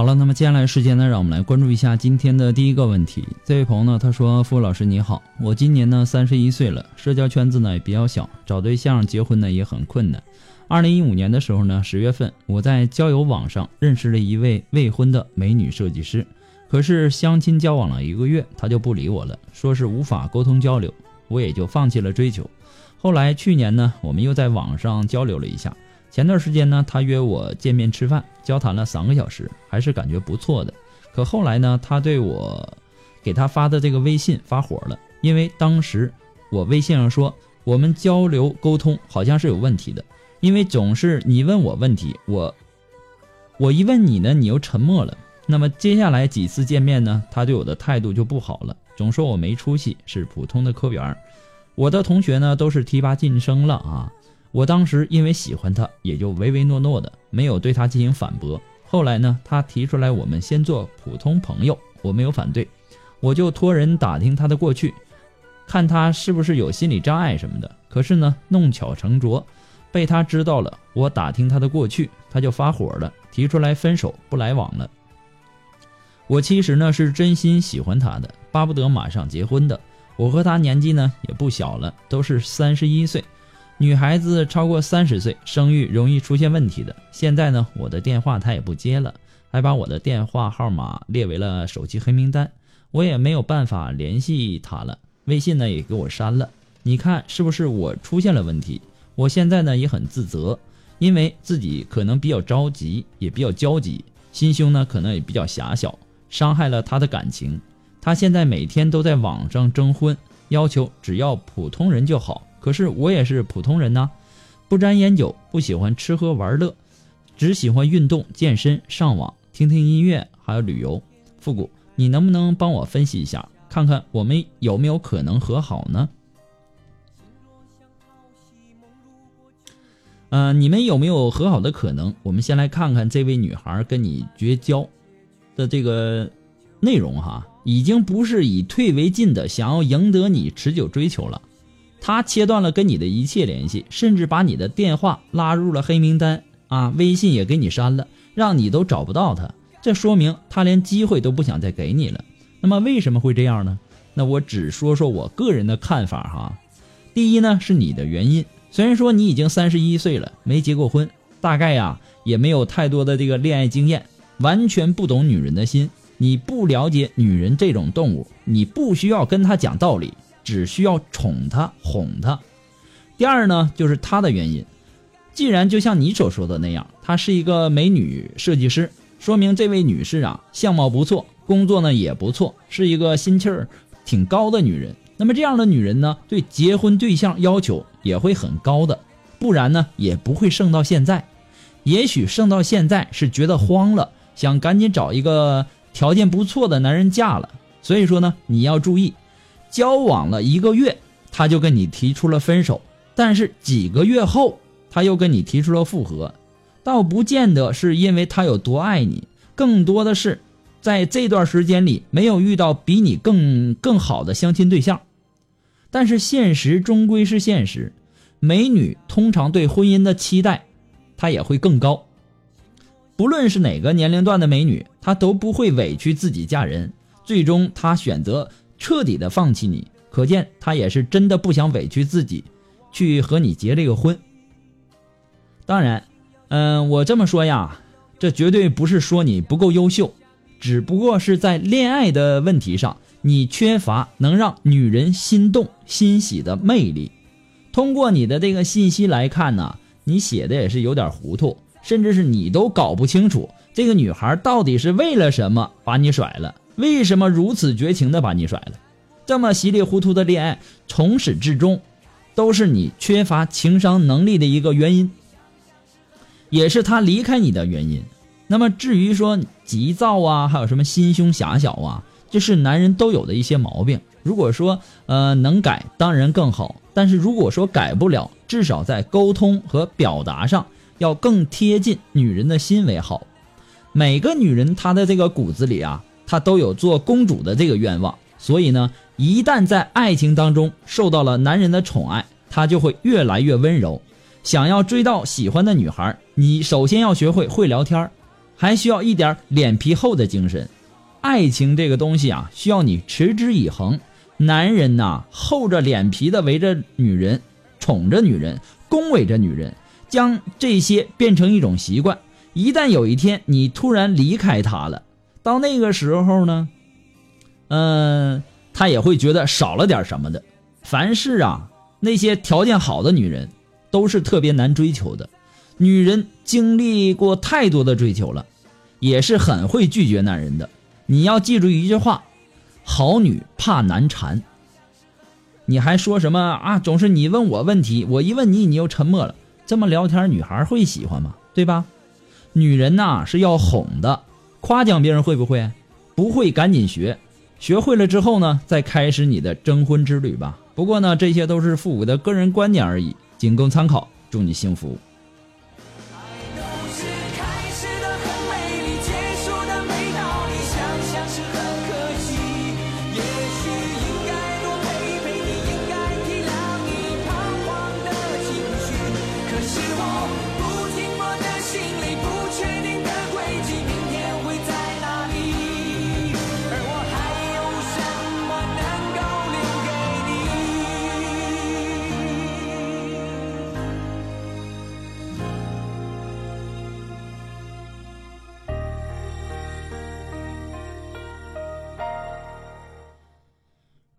好了，那么接下来时间呢，让我们来关注一下今天的第一个问题。这位朋友呢，他说：“傅老师你好，我今年呢三十一岁了，社交圈子呢也比较小，找对象结婚呢也很困难。二零一五年的时候呢，十月份我在交友网上认识了一位未婚的美女设计师，可是相亲交往了一个月，她就不理我了，说是无法沟通交流，我也就放弃了追求。后来去年呢，我们又在网上交流了一下。”前段时间呢，他约我见面吃饭，交谈了三个小时，还是感觉不错的。可后来呢，他对我给他发的这个微信发火了，因为当时我微信上说我们交流沟通好像是有问题的，因为总是你问我问题，我我一问你呢，你又沉默了。那么接下来几次见面呢，他对我的态度就不好了，总说我没出息，是普通的科员。我的同学呢，都是提拔晋升了啊。我当时因为喜欢他，也就唯唯诺诺的，没有对他进行反驳。后来呢，他提出来我们先做普通朋友，我没有反对，我就托人打听他的过去，看他是不是有心理障碍什么的。可是呢，弄巧成拙，被他知道了。我打听他的过去，他就发火了，提出来分手不来往了。我其实呢是真心喜欢他的，巴不得马上结婚的。我和他年纪呢也不小了，都是三十一岁。女孩子超过三十岁，生育容易出现问题的。现在呢，我的电话她也不接了，还把我的电话号码列为了手机黑名单，我也没有办法联系她了。微信呢也给我删了。你看是不是我出现了问题？我现在呢也很自责，因为自己可能比较着急，也比较焦急，心胸呢可能也比较狭小，伤害了她的感情。她现在每天都在网上征婚，要求只要普通人就好。可是我也是普通人呐，不沾烟酒，不喜欢吃喝玩乐，只喜欢运动、健身、上网、听听音乐，还有旅游。复古，你能不能帮我分析一下，看看我们有没有可能和好呢？嗯，你们有没有和好的可能？我们先来看看这位女孩跟你绝交的这个内容哈，已经不是以退为进的，想要赢得你持久追求了。他切断了跟你的一切联系，甚至把你的电话拉入了黑名单啊，微信也给你删了，让你都找不到他。这说明他连机会都不想再给你了。那么为什么会这样呢？那我只说说我个人的看法哈。第一呢，是你的原因。虽然说你已经三十一岁了，没结过婚，大概呀也没有太多的这个恋爱经验，完全不懂女人的心。你不了解女人这种动物，你不需要跟她讲道理。只需要宠她、哄她。第二呢，就是她的原因。既然就像你所说的那样，她是一个美女设计师，说明这位女士啊，相貌不错，工作呢也不错，是一个心气儿挺高的女人。那么这样的女人呢，对结婚对象要求也会很高的，不然呢也不会剩到现在。也许剩到现在是觉得慌了，想赶紧找一个条件不错的男人嫁了。所以说呢，你要注意，交往了一个月，他就跟你提出了分手，但是几个月后他又跟你提出了复合，倒不见得是因为他有多爱你，更多的是在这段时间里没有遇到比你更更好的相亲对象。但是现实终归是现实，美女通常对婚姻的期待，她也会更高。不论是哪个年龄段的美女，她都不会委屈自己嫁人，最终她选择彻底的放弃你，可见他也是真的不想委屈自己，去和你结这个婚。当然，嗯，我这么说呀，这绝对不是说你不够优秀，只不过是在恋爱的问题上。你缺乏能让女人心动欣喜的魅力。通过你的这个信息来看呢，你写的也是有点糊涂，甚至是你都搞不清楚这个女孩到底是为了什么把你甩了，为什么如此绝情的把你甩了？这么稀里糊涂的恋爱，从始至终都是你缺乏情商能力的一个原因，也是他离开你的原因。那么至于说急躁啊，还有什么心胸狭小啊？这是男人都有的一些毛病。如果说呃能改，当然更好。但是如果说改不了，至少在沟通和表达上要更贴近女人的心为好。每个女人她的这个骨子里啊，她都有做公主的这个愿望。所以呢，一旦在爱情当中受到了男人的宠爱，她就会越来越温柔。想要追到喜欢的女孩，你首先要学会会聊天，还需要一点脸皮厚的精神。爱情这个东西啊，需要你持之以恒。男人呐，厚着脸皮的围着女人，宠着女人，恭维着女人，将这些变成一种习惯。一旦有一天你突然离开他了，到那个时候呢，嗯，他也会觉得少了点什么的。凡是啊，那些条件好的女人，都是特别难追求的。女人经历过太多的追求了，也是很会拒绝男人的。你要记住一句话：好女怕难缠。你还说什么啊？总是你问我问题，我一问你，你又沉默了。这么聊天，女孩会喜欢吗？对吧？女人呐是要哄的，夸奖别人会不会？不会，赶紧学。学会了之后呢，再开始你的征婚之旅吧。不过呢，这些都是父母的个人观点而已，仅供参考。祝你幸福。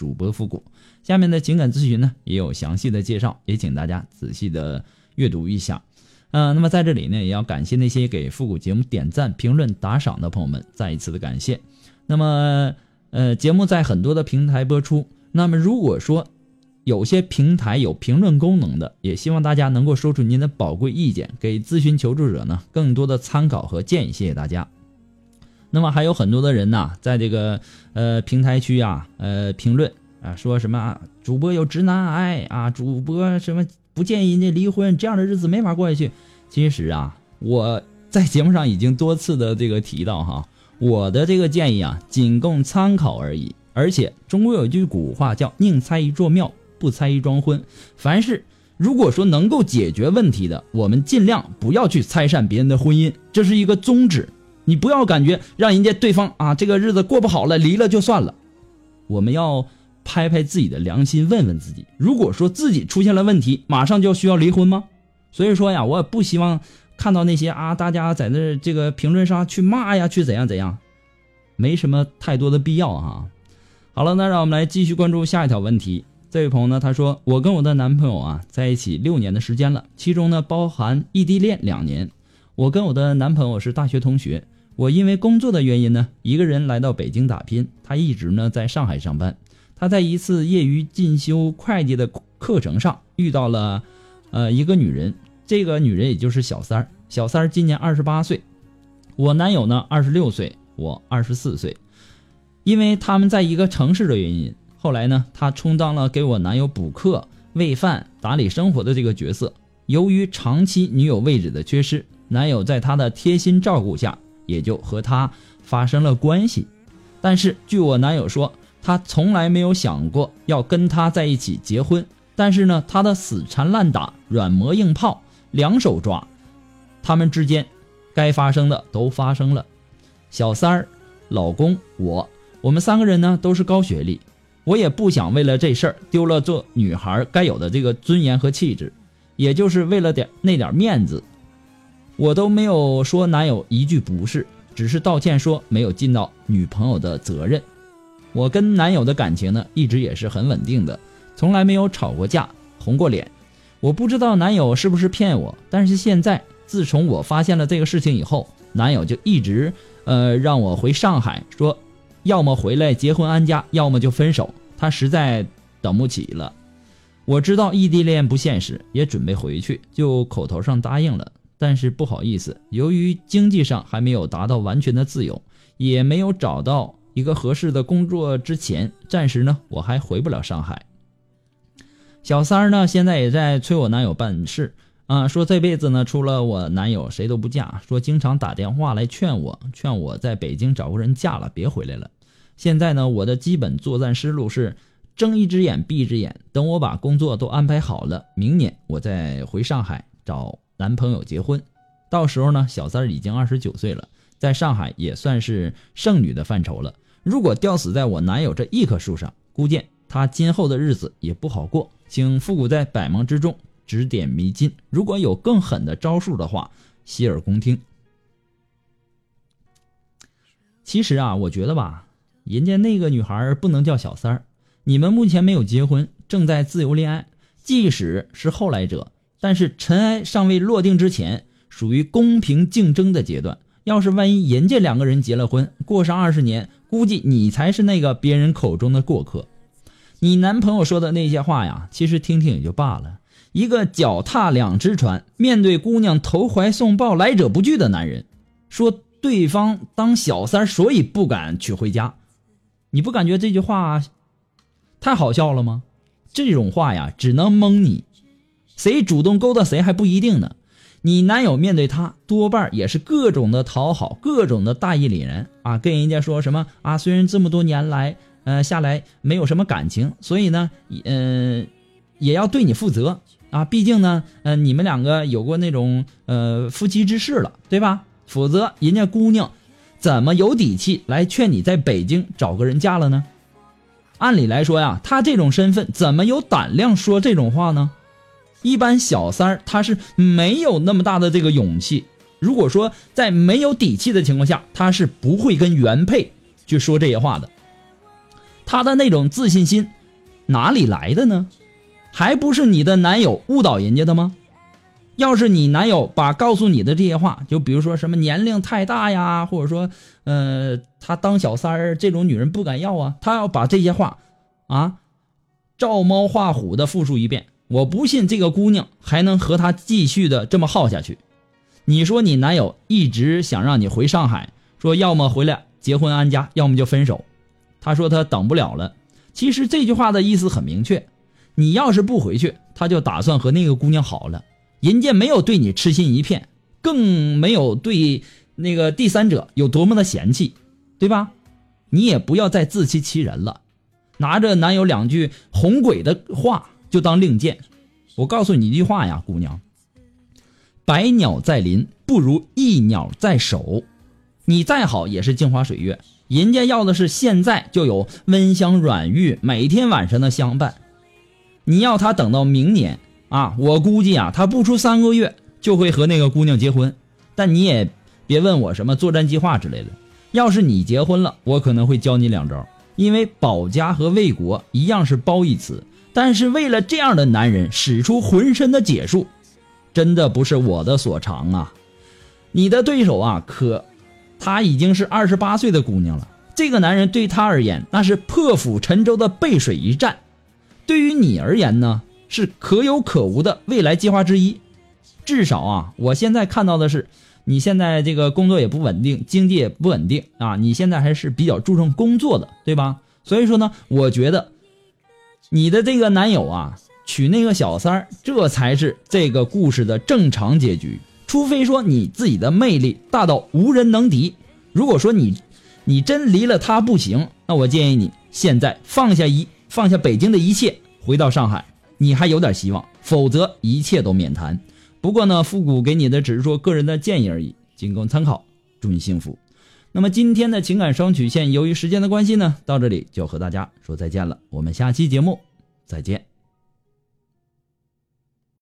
主播复古。下面的情感咨询呢也有详细的介绍，也请大家仔细的阅读一下。嗯，那么在这里呢，也要感谢那些给复古节目点赞、评论、打赏的朋友们，再一次的感谢。那么，呃，节目在很多的平台播出。那么，如果说有些平台有评论功能的，也希望大家能够说出您的宝贵意见，给咨询求助者呢更多的参考和建议。谢谢大家。那么还有很多的人呐，在这个呃平台区啊，呃评论。啊，说什么啊主播有直男癌啊？主播什么不建议人家离婚？这样的日子没法过下去。其实啊，我在节目上已经多次的这个提到哈，我的这个建议啊，仅供参考而已。而且中国有句古话叫“宁拆一座庙，不拆一桩婚”。凡是如果说能够解决问题的，我们尽量不要去拆散别人的婚姻，这是一个宗旨。你不要感觉让人家对方啊，这个日子过不好了，离了就算了。我们要。拍拍自己的良心，问问自己：如果说自己出现了问题，马上就需要离婚吗？所以说呀，我也不希望看到那些啊，大家在那这个评论上去骂呀，去怎样怎样。没什么太多的必要哈。好了，那让我们来继续关注下一条问题。这位朋友呢，他说：“我跟我的男朋友啊在一起六年的时间了，其中呢包含异地恋两年。我跟我的男朋友是大学同学，我因为工作的原因呢，一个人来到北京打拼，他一直呢在上海上班。他在一次业余进修会计的课程上遇到了，呃一个女人，这个女人也就是小三儿。小三儿今年二十八岁，我男友呢二十六岁，我二十四岁。因为他们在一个城市的原因。”后来呢，他充当了给我男友补课、喂饭、打理生活的这个角色。由于长期女友位置的缺失，男友在他的贴心照顾下，也就和他发生了关系。但是据我男友说，他从来没有想过要跟他在一起结婚。但是呢，他的死缠烂打、软磨硬泡，两手抓，他们之间该发生的都发生了。小三儿、老公、我，我们三个人呢都是高学历。我也不想为了这事儿丢了做女孩该有的这个尊严和气质，也就是为了点那点面子，我都没有说男友一句不是，只是道歉说没有尽到女朋友的责任。我跟男友的感情呢，一直也是很稳定的，从来没有吵过架、红过脸。我不知道男友是不是骗我，但是现在自从我发现了这个事情以后，男友就一直呃让我回上海说。要么回来结婚安家，要么就分手。他实在等不起了。我知道异地恋不现实，也准备回去，就口头上答应了。但是不好意思，由于经济上还没有达到完全的自由，也没有找到一个合适的工作之前，暂时呢我还回不了上海。小三儿呢现在也在催我男友办事。啊，说这辈子呢，除了我男友谁都不嫁。说经常打电话来劝我，劝我在北京找个人嫁了，别回来了。现在呢，我的基本作战思路是睁一只眼闭一只眼，等我把工作都安排好了，明年我再回上海找男朋友结婚。到时候呢，小三儿已经二十九岁了，在上海也算是剩女的范畴了。如果吊死在我男友这一棵树上，估计他今后的日子也不好过。请复古在百忙之中。指点迷津，如果有更狠的招数的话，洗耳恭听。其实啊，我觉得吧，人家那个女孩不能叫小三儿。你们目前没有结婚，正在自由恋爱，即使是后来者，但是尘埃尚未落定之前，属于公平竞争的阶段。要是万一人家两个人结了婚，过上二十年，估计你才是那个别人口中的过客。你男朋友说的那些话呀，其实听听也就罢了。一个脚踏两只船，面对姑娘投怀送抱、来者不拒的男人，说对方当小三，所以不敢娶回家。你不感觉这句话太好笑了吗？这种话呀，只能蒙你。谁主动勾搭谁还不一定呢。你男友面对她，多半也是各种的讨好，各种的大义凛然啊，跟人家说什么啊？虽然这么多年来，呃，下来没有什么感情，所以呢，嗯，也要对你负责。啊，毕竟呢，呃，你们两个有过那种呃夫妻之事了，对吧？否则人家姑娘怎么有底气来劝你在北京找个人嫁了呢？按理来说呀，他这种身份怎么有胆量说这种话呢？一般小三儿他是没有那么大的这个勇气。如果说在没有底气的情况下，他是不会跟原配去说这些话的。他的那种自信心哪里来的呢？还不是你的男友误导人家的吗？要是你男友把告诉你的这些话，就比如说什么年龄太大呀，或者说，呃，他当小三儿这种女人不敢要啊，他要把这些话，啊，照猫画虎的复述一遍，我不信这个姑娘还能和他继续的这么耗下去。你说你男友一直想让你回上海，说要么回来结婚安家，要么就分手。他说他等不了了。其实这句话的意思很明确。你要是不回去，他就打算和那个姑娘好了。人家没有对你痴心一片，更没有对那个第三者有多么的嫌弃，对吧？你也不要再自欺欺人了，拿着男友两句哄鬼的话就当令箭。我告诉你一句话呀，姑娘，百鸟在林不如一鸟在手。你再好也是镜花水月，人家要的是现在就有温香软玉，每天晚上的相伴。你要他等到明年啊？我估计啊，他不出三个月就会和那个姑娘结婚。但你也别问我什么作战计划之类的，要是你结婚了，我可能会教你两招，因为保家和卫国一样是褒义词，但是为了这样的男人使出浑身的解数，真的不是我的所长啊。你的对手啊，可她已经是二十八岁的姑娘了。这个男人对她而言，那是破釜沉舟的背水一战；对于你而言呢，是可有可无的未来计划之一。至少啊，我现在看到的是，你现在这个工作也不稳定，经济也不稳定啊。你现在还是比较注重工作的，对吧？所以说呢，我觉得你的这个男友啊，娶那个小三儿，这才是这个故事的正常结局。除非说你自己的魅力大到无人能敌，如果说你，你真离了他不行，那我建议你现在放下一放下北京的一切，回到上海，你还有点希望，否则一切都免谈。不过呢，复古给你的只是说个人的建议而已，仅供参考。祝你幸福。那么今天的情感双曲线，由于时间的关系呢，到这里就和大家说再见了。我们下期节目再见。